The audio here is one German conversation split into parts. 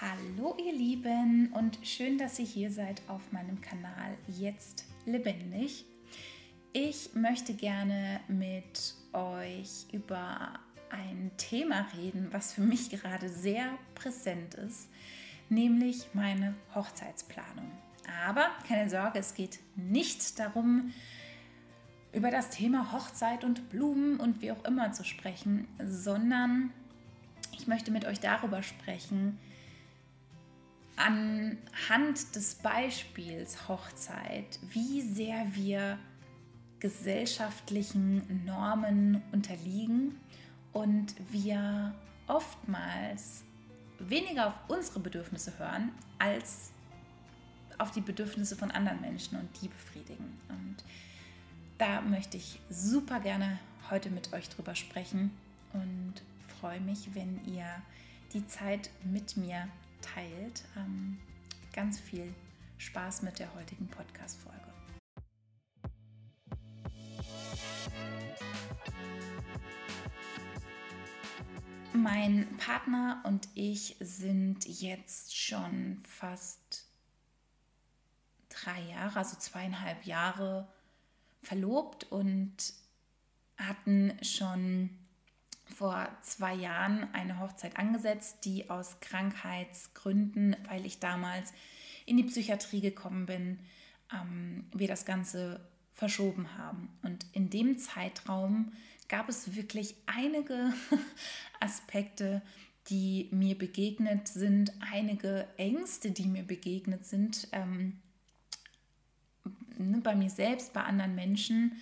Hallo ihr Lieben und schön, dass ihr hier seid auf meinem Kanal Jetzt lebendig. Ich möchte gerne mit euch über ein Thema reden, was für mich gerade sehr präsent ist, nämlich meine Hochzeitsplanung. Aber keine Sorge, es geht nicht darum, über das Thema Hochzeit und Blumen und wie auch immer zu sprechen, sondern ich möchte mit euch darüber sprechen, anhand des Beispiels Hochzeit, wie sehr wir gesellschaftlichen Normen unterliegen und wir oftmals weniger auf unsere Bedürfnisse hören als auf die Bedürfnisse von anderen Menschen und die befriedigen. Und da möchte ich super gerne heute mit euch drüber sprechen und freue mich, wenn ihr die Zeit mit mir teilt. Ähm, ganz viel Spaß mit der heutigen Podcast-Folge. Mein Partner und ich sind jetzt schon fast drei Jahre, also zweieinhalb Jahre verlobt und hatten schon vor zwei Jahren eine Hochzeit angesetzt, die aus Krankheitsgründen, weil ich damals in die Psychiatrie gekommen bin, ähm, wir das Ganze verschoben haben. Und in dem Zeitraum gab es wirklich einige Aspekte, die mir begegnet sind, einige Ängste, die mir begegnet sind, ähm, ne, bei mir selbst, bei anderen Menschen,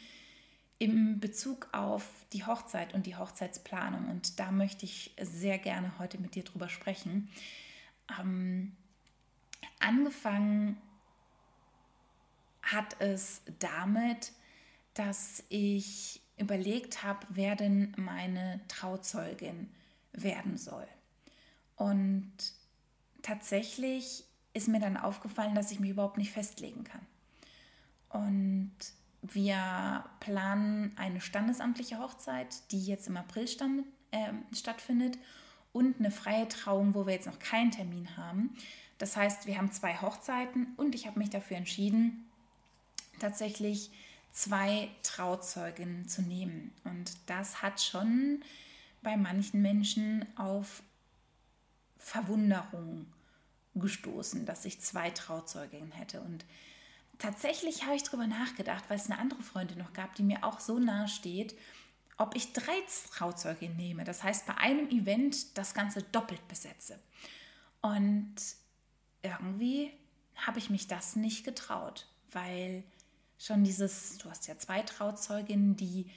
im Bezug auf die Hochzeit und die Hochzeitsplanung. Und da möchte ich sehr gerne heute mit dir drüber sprechen. Ähm, angefangen hat es damit, dass ich überlegt habe, wer denn meine Trauzeugin werden soll. Und tatsächlich ist mir dann aufgefallen, dass ich mich überhaupt nicht festlegen kann. Und wir planen eine standesamtliche Hochzeit, die jetzt im April stand, äh, stattfindet und eine freie Trauung, wo wir jetzt noch keinen Termin haben. Das heißt, wir haben zwei Hochzeiten und ich habe mich dafür entschieden, tatsächlich zwei Trauzeuginnen zu nehmen. Und das hat schon bei manchen Menschen auf Verwunderung gestoßen, dass ich zwei Trauzeuginnen hätte. Und tatsächlich habe ich darüber nachgedacht, weil es eine andere Freundin noch gab, die mir auch so nahe steht, ob ich drei Trauzeuge nehme. Das heißt, bei einem Event das Ganze doppelt besetze. Und irgendwie habe ich mich das nicht getraut, weil schon dieses, du hast ja zwei Trauzeuginnen, die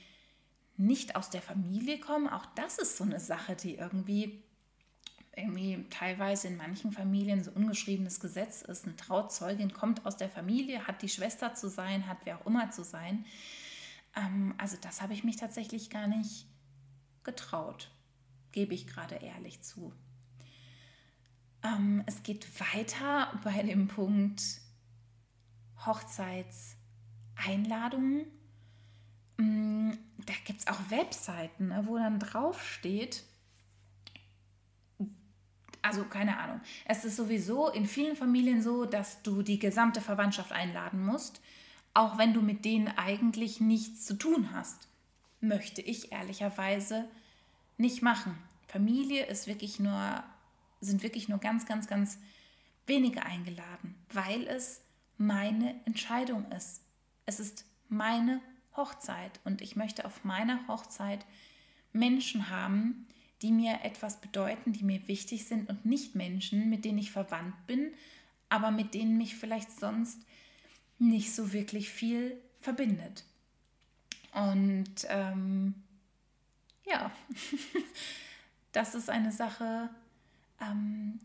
nicht aus der Familie kommen, auch das ist so eine Sache, die irgendwie irgendwie teilweise in manchen Familien so ungeschriebenes Gesetz ist. Eine Trauzeugin kommt aus der Familie, hat die Schwester zu sein, hat wer auch immer zu sein. Ähm, also das habe ich mich tatsächlich gar nicht getraut, gebe ich gerade ehrlich zu. Ähm, es geht weiter bei dem Punkt Hochzeitseinladungen. Mm, da gibt es auch Webseiten, ne, wo dann drauf steht, also keine Ahnung. Es ist sowieso in vielen Familien so, dass du die gesamte Verwandtschaft einladen musst, auch wenn du mit denen eigentlich nichts zu tun hast. Möchte ich ehrlicherweise nicht machen. Familie ist wirklich nur, sind wirklich nur ganz, ganz, ganz wenige eingeladen, weil es meine Entscheidung ist. Es ist meine Hochzeit und ich möchte auf meiner Hochzeit Menschen haben, die mir etwas bedeuten, die mir wichtig sind und nicht Menschen, mit denen ich verwandt bin, aber mit denen mich vielleicht sonst nicht so wirklich viel verbindet. Und ähm, ja, das ist eine Sache, ähm,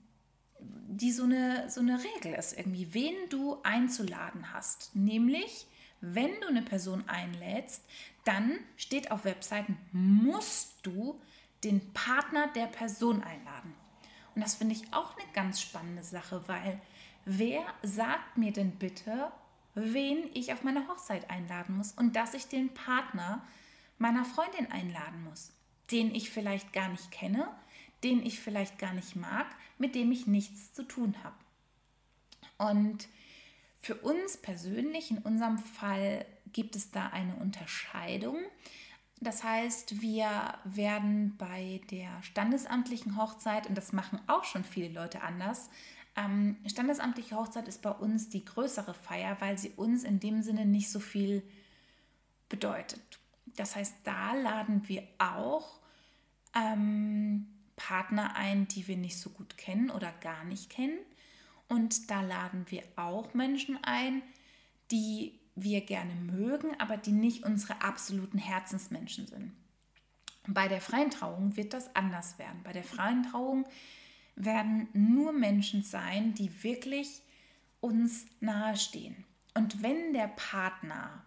die so eine, so eine Regel ist, irgendwie, wen du einzuladen hast. Nämlich, wenn du eine Person einlädst, dann steht auf Webseiten, musst du den Partner der Person einladen. Und das finde ich auch eine ganz spannende Sache, weil wer sagt mir denn bitte, wen ich auf meine Hochzeit einladen muss und dass ich den Partner meiner Freundin einladen muss, den ich vielleicht gar nicht kenne, den ich vielleicht gar nicht mag, mit dem ich nichts zu tun habe. Und für uns persönlich, in unserem Fall, gibt es da eine Unterscheidung. Das heißt, wir werden bei der standesamtlichen Hochzeit, und das machen auch schon viele Leute anders, ähm, standesamtliche Hochzeit ist bei uns die größere Feier, weil sie uns in dem Sinne nicht so viel bedeutet. Das heißt, da laden wir auch ähm, Partner ein, die wir nicht so gut kennen oder gar nicht kennen. Und da laden wir auch Menschen ein, die wir gerne mögen, aber die nicht unsere absoluten Herzensmenschen sind. Bei der freien Trauung wird das anders werden. Bei der freien Trauung werden nur Menschen sein, die wirklich uns nahestehen. Und wenn der Partner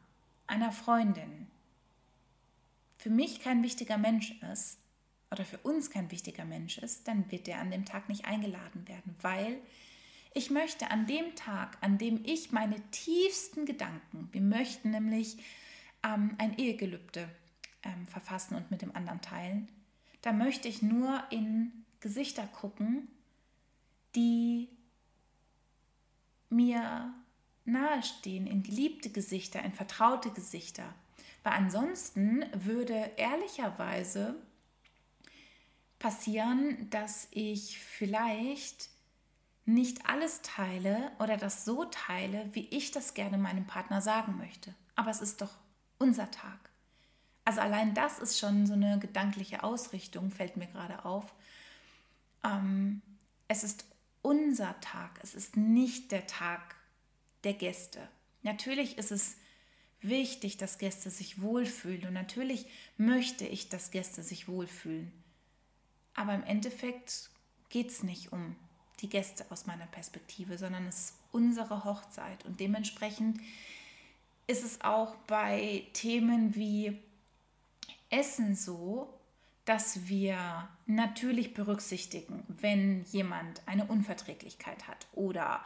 einer Freundin für mich kein wichtiger Mensch ist oder für uns kein wichtiger Mensch ist, dann wird der an dem Tag nicht eingeladen werden, weil ich möchte an dem Tag, an dem ich meine tiefsten Gedanken, wir möchten nämlich ähm, ein Ehegelübde ähm, verfassen und mit dem anderen teilen, da möchte ich nur in Gesichter gucken, die mir nahestehen, in geliebte Gesichter, in vertraute Gesichter. Weil ansonsten würde ehrlicherweise passieren, dass ich vielleicht nicht alles teile oder das so teile, wie ich das gerne meinem Partner sagen möchte. Aber es ist doch unser Tag. Also allein das ist schon so eine gedankliche Ausrichtung, fällt mir gerade auf. Ähm, es ist unser Tag, es ist nicht der Tag der Gäste. Natürlich ist es wichtig, dass Gäste sich wohlfühlen und natürlich möchte ich, dass Gäste sich wohlfühlen. Aber im Endeffekt geht es nicht um die Gäste aus meiner Perspektive, sondern es ist unsere Hochzeit und dementsprechend ist es auch bei Themen wie Essen so, dass wir natürlich berücksichtigen, wenn jemand eine Unverträglichkeit hat oder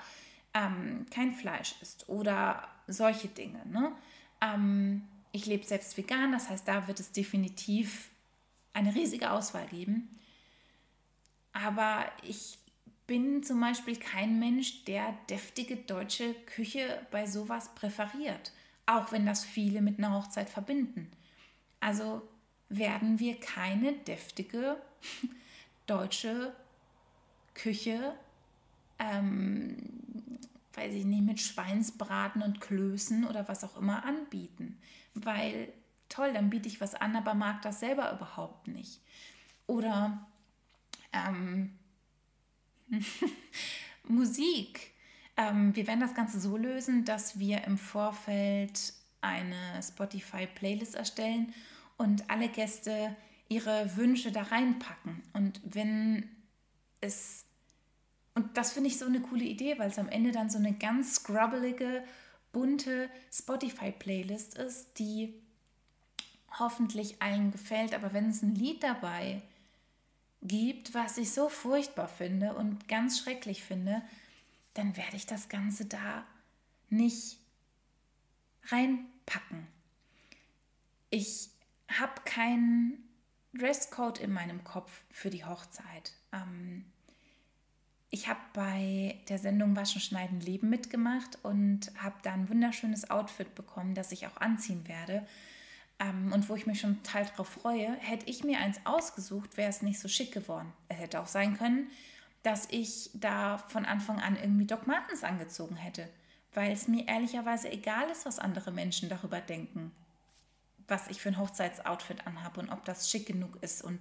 ähm, kein Fleisch isst oder solche Dinge. Ne? Ähm, ich lebe selbst vegan, das heißt, da wird es definitiv eine riesige Auswahl geben. Aber ich bin zum Beispiel kein Mensch, der deftige deutsche Küche bei sowas präferiert, auch wenn das viele mit einer Hochzeit verbinden. Also werden wir keine deftige deutsche Küche, ähm, weiß ich nicht, mit Schweinsbraten und Klößen oder was auch immer anbieten. Weil, toll, dann biete ich was an, aber mag das selber überhaupt nicht. Oder ähm, Musik. Ähm, wir werden das Ganze so lösen, dass wir im Vorfeld eine Spotify-Playlist erstellen und alle Gäste ihre Wünsche da reinpacken. Und wenn es, und das finde ich so eine coole Idee, weil es am Ende dann so eine ganz scrubbelige, bunte Spotify-Playlist ist, die hoffentlich allen gefällt. Aber wenn es ein Lied dabei gibt, was ich so furchtbar finde und ganz schrecklich finde, dann werde ich das Ganze da nicht reinpacken. Ich habe keinen Dresscode in meinem Kopf für die Hochzeit. Ähm, ich habe bei der Sendung Waschen, Schneiden, Leben mitgemacht und habe da ein wunderschönes Outfit bekommen, das ich auch anziehen werde. Ähm, und wo ich mich schon total drauf freue, hätte ich mir eins ausgesucht, wäre es nicht so schick geworden. Es hätte auch sein können, dass ich da von Anfang an irgendwie Doc Martens angezogen hätte, weil es mir ehrlicherweise egal ist, was andere Menschen darüber denken was ich für ein Hochzeitsoutfit anhabe und ob das schick genug ist und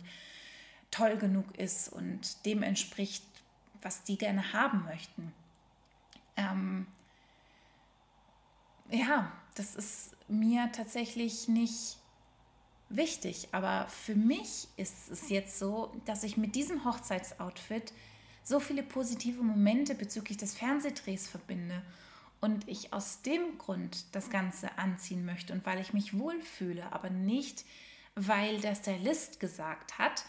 toll genug ist und dem entspricht, was die gerne haben möchten. Ähm, ja, das ist mir tatsächlich nicht wichtig, aber für mich ist es jetzt so, dass ich mit diesem Hochzeitsoutfit so viele positive Momente bezüglich des Fernsehdrehs verbinde und ich aus dem Grund das Ganze anziehen möchte und weil ich mich wohlfühle, aber nicht, weil der Stylist gesagt hat,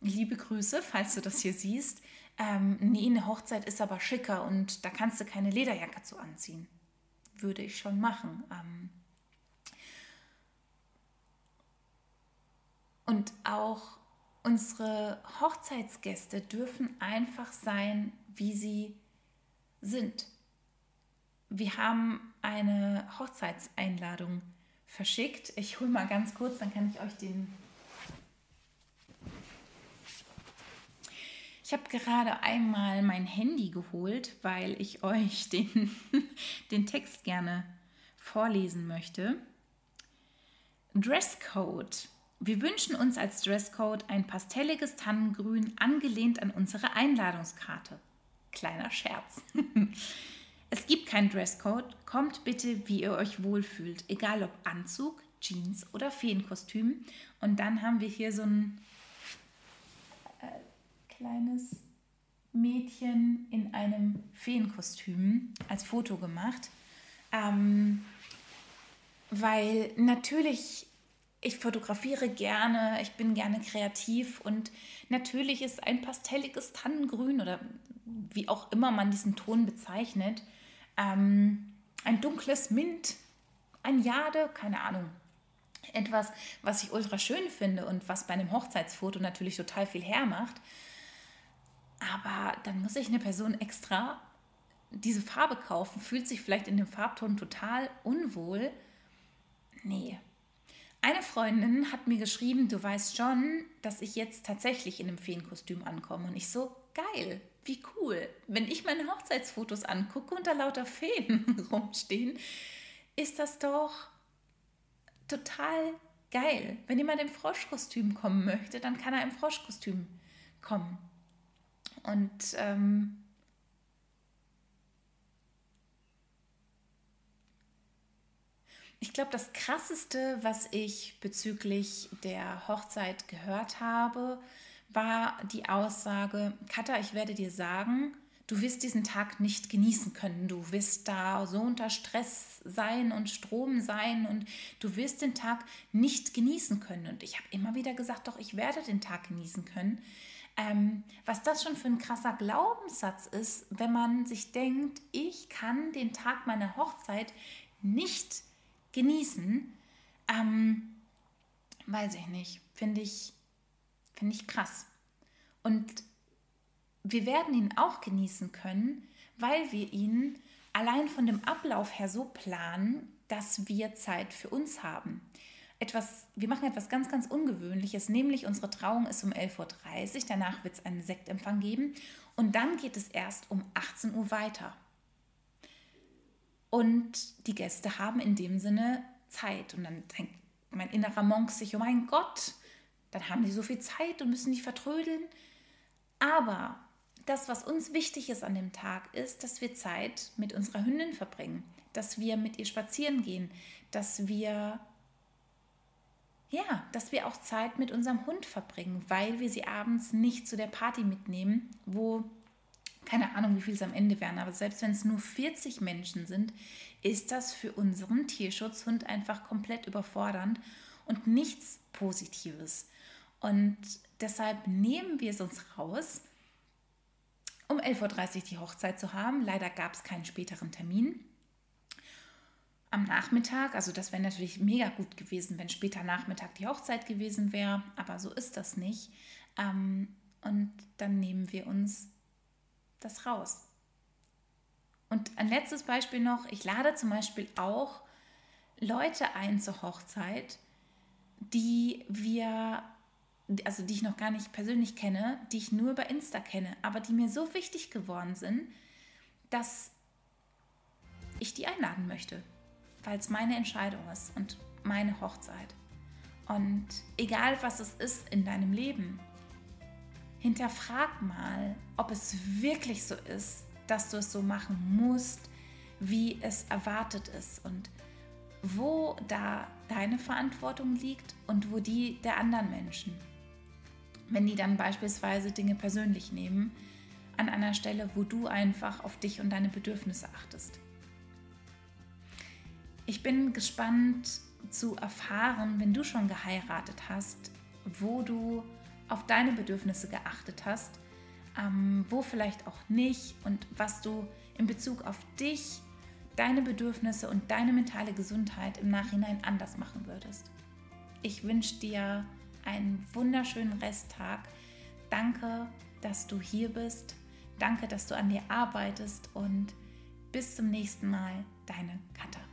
liebe Grüße, falls du das hier siehst, ähm, nee, eine Hochzeit ist aber schicker und da kannst du keine Lederjacke zu anziehen. Würde ich schon machen. Ähm und auch Unsere Hochzeitsgäste dürfen einfach sein, wie sie sind. Wir haben eine Hochzeitseinladung verschickt. Ich hole mal ganz kurz, dann kann ich euch den. Ich habe gerade einmal mein Handy geholt, weil ich euch den, den Text gerne vorlesen möchte. Dresscode. Wir wünschen uns als Dresscode ein pastelliges Tannengrün angelehnt an unsere Einladungskarte. Kleiner Scherz. es gibt keinen Dresscode. Kommt bitte, wie ihr euch wohlfühlt. Egal ob Anzug, Jeans oder Feenkostüm. Und dann haben wir hier so ein äh, kleines Mädchen in einem Feenkostüm als Foto gemacht. Ähm, weil natürlich ich fotografiere gerne, ich bin gerne kreativ und natürlich ist ein pastelliges Tannengrün oder wie auch immer man diesen Ton bezeichnet, ähm, ein dunkles Mint, ein Jade, keine Ahnung. Etwas, was ich ultra schön finde und was bei einem Hochzeitsfoto natürlich total viel hermacht. Aber dann muss ich eine Person extra diese Farbe kaufen, fühlt sich vielleicht in dem Farbton total unwohl. Nee, eine Freundin hat mir geschrieben, du weißt schon, dass ich jetzt tatsächlich in einem Feenkostüm ankomme. Und ich so, geil, wie cool. Wenn ich meine Hochzeitsfotos angucke und da lauter Feen rumstehen, ist das doch total geil. Wenn jemand im Froschkostüm kommen möchte, dann kann er im Froschkostüm kommen. Und ähm, Ich glaube, das Krasseste, was ich bezüglich der Hochzeit gehört habe, war die Aussage, Katha, ich werde dir sagen, du wirst diesen Tag nicht genießen können. Du wirst da so unter Stress sein und Strom sein und du wirst den Tag nicht genießen können. Und ich habe immer wieder gesagt, doch, ich werde den Tag genießen können. Ähm, was das schon für ein krasser Glaubenssatz ist, wenn man sich denkt, ich kann den Tag meiner Hochzeit nicht genießen genießen, ähm, weiß ich nicht, finde ich, finde ich krass. Und wir werden ihn auch genießen können, weil wir ihn allein von dem Ablauf her so planen, dass wir Zeit für uns haben. Etwas, wir machen etwas ganz, ganz Ungewöhnliches, nämlich unsere Trauung ist um 11.30 Uhr, danach wird es einen Sektempfang geben und dann geht es erst um 18 Uhr weiter. Und die Gäste haben in dem Sinne Zeit. Und dann denkt mein innerer Monk sich, oh mein Gott, dann haben die so viel Zeit und müssen nicht vertrödeln. Aber das, was uns wichtig ist an dem Tag, ist, dass wir Zeit mit unserer Hündin verbringen, dass wir mit ihr spazieren gehen, dass wir ja, dass wir auch Zeit mit unserem Hund verbringen, weil wir sie abends nicht zu der Party mitnehmen, wo keine Ahnung, wie viel es am Ende wären, aber selbst wenn es nur 40 Menschen sind, ist das für unseren Tierschutzhund einfach komplett überfordernd und nichts Positives. Und deshalb nehmen wir es uns raus, um 11.30 Uhr die Hochzeit zu haben. Leider gab es keinen späteren Termin. Am Nachmittag, also das wäre natürlich mega gut gewesen, wenn später Nachmittag die Hochzeit gewesen wäre, aber so ist das nicht. Ähm, und dann nehmen wir uns das raus. Und ein letztes Beispiel noch, ich lade zum Beispiel auch Leute ein zur Hochzeit, die wir, also die ich noch gar nicht persönlich kenne, die ich nur über Insta kenne, aber die mir so wichtig geworden sind, dass ich die einladen möchte, weil es meine Entscheidung ist und meine Hochzeit. Und egal was es ist in deinem Leben, hinterfrag mal, ob es wirklich so ist, dass du es so machen musst, wie es erwartet ist und wo da deine Verantwortung liegt und wo die der anderen Menschen. Wenn die dann beispielsweise Dinge persönlich nehmen, an einer Stelle, wo du einfach auf dich und deine Bedürfnisse achtest. Ich bin gespannt zu erfahren, wenn du schon geheiratet hast, wo du auf deine Bedürfnisse geachtet hast, ähm, wo vielleicht auch nicht und was du in Bezug auf dich, deine Bedürfnisse und deine mentale Gesundheit im Nachhinein anders machen würdest. Ich wünsche dir einen wunderschönen Resttag. Danke, dass du hier bist. Danke, dass du an dir arbeitest und bis zum nächsten Mal, deine Katha.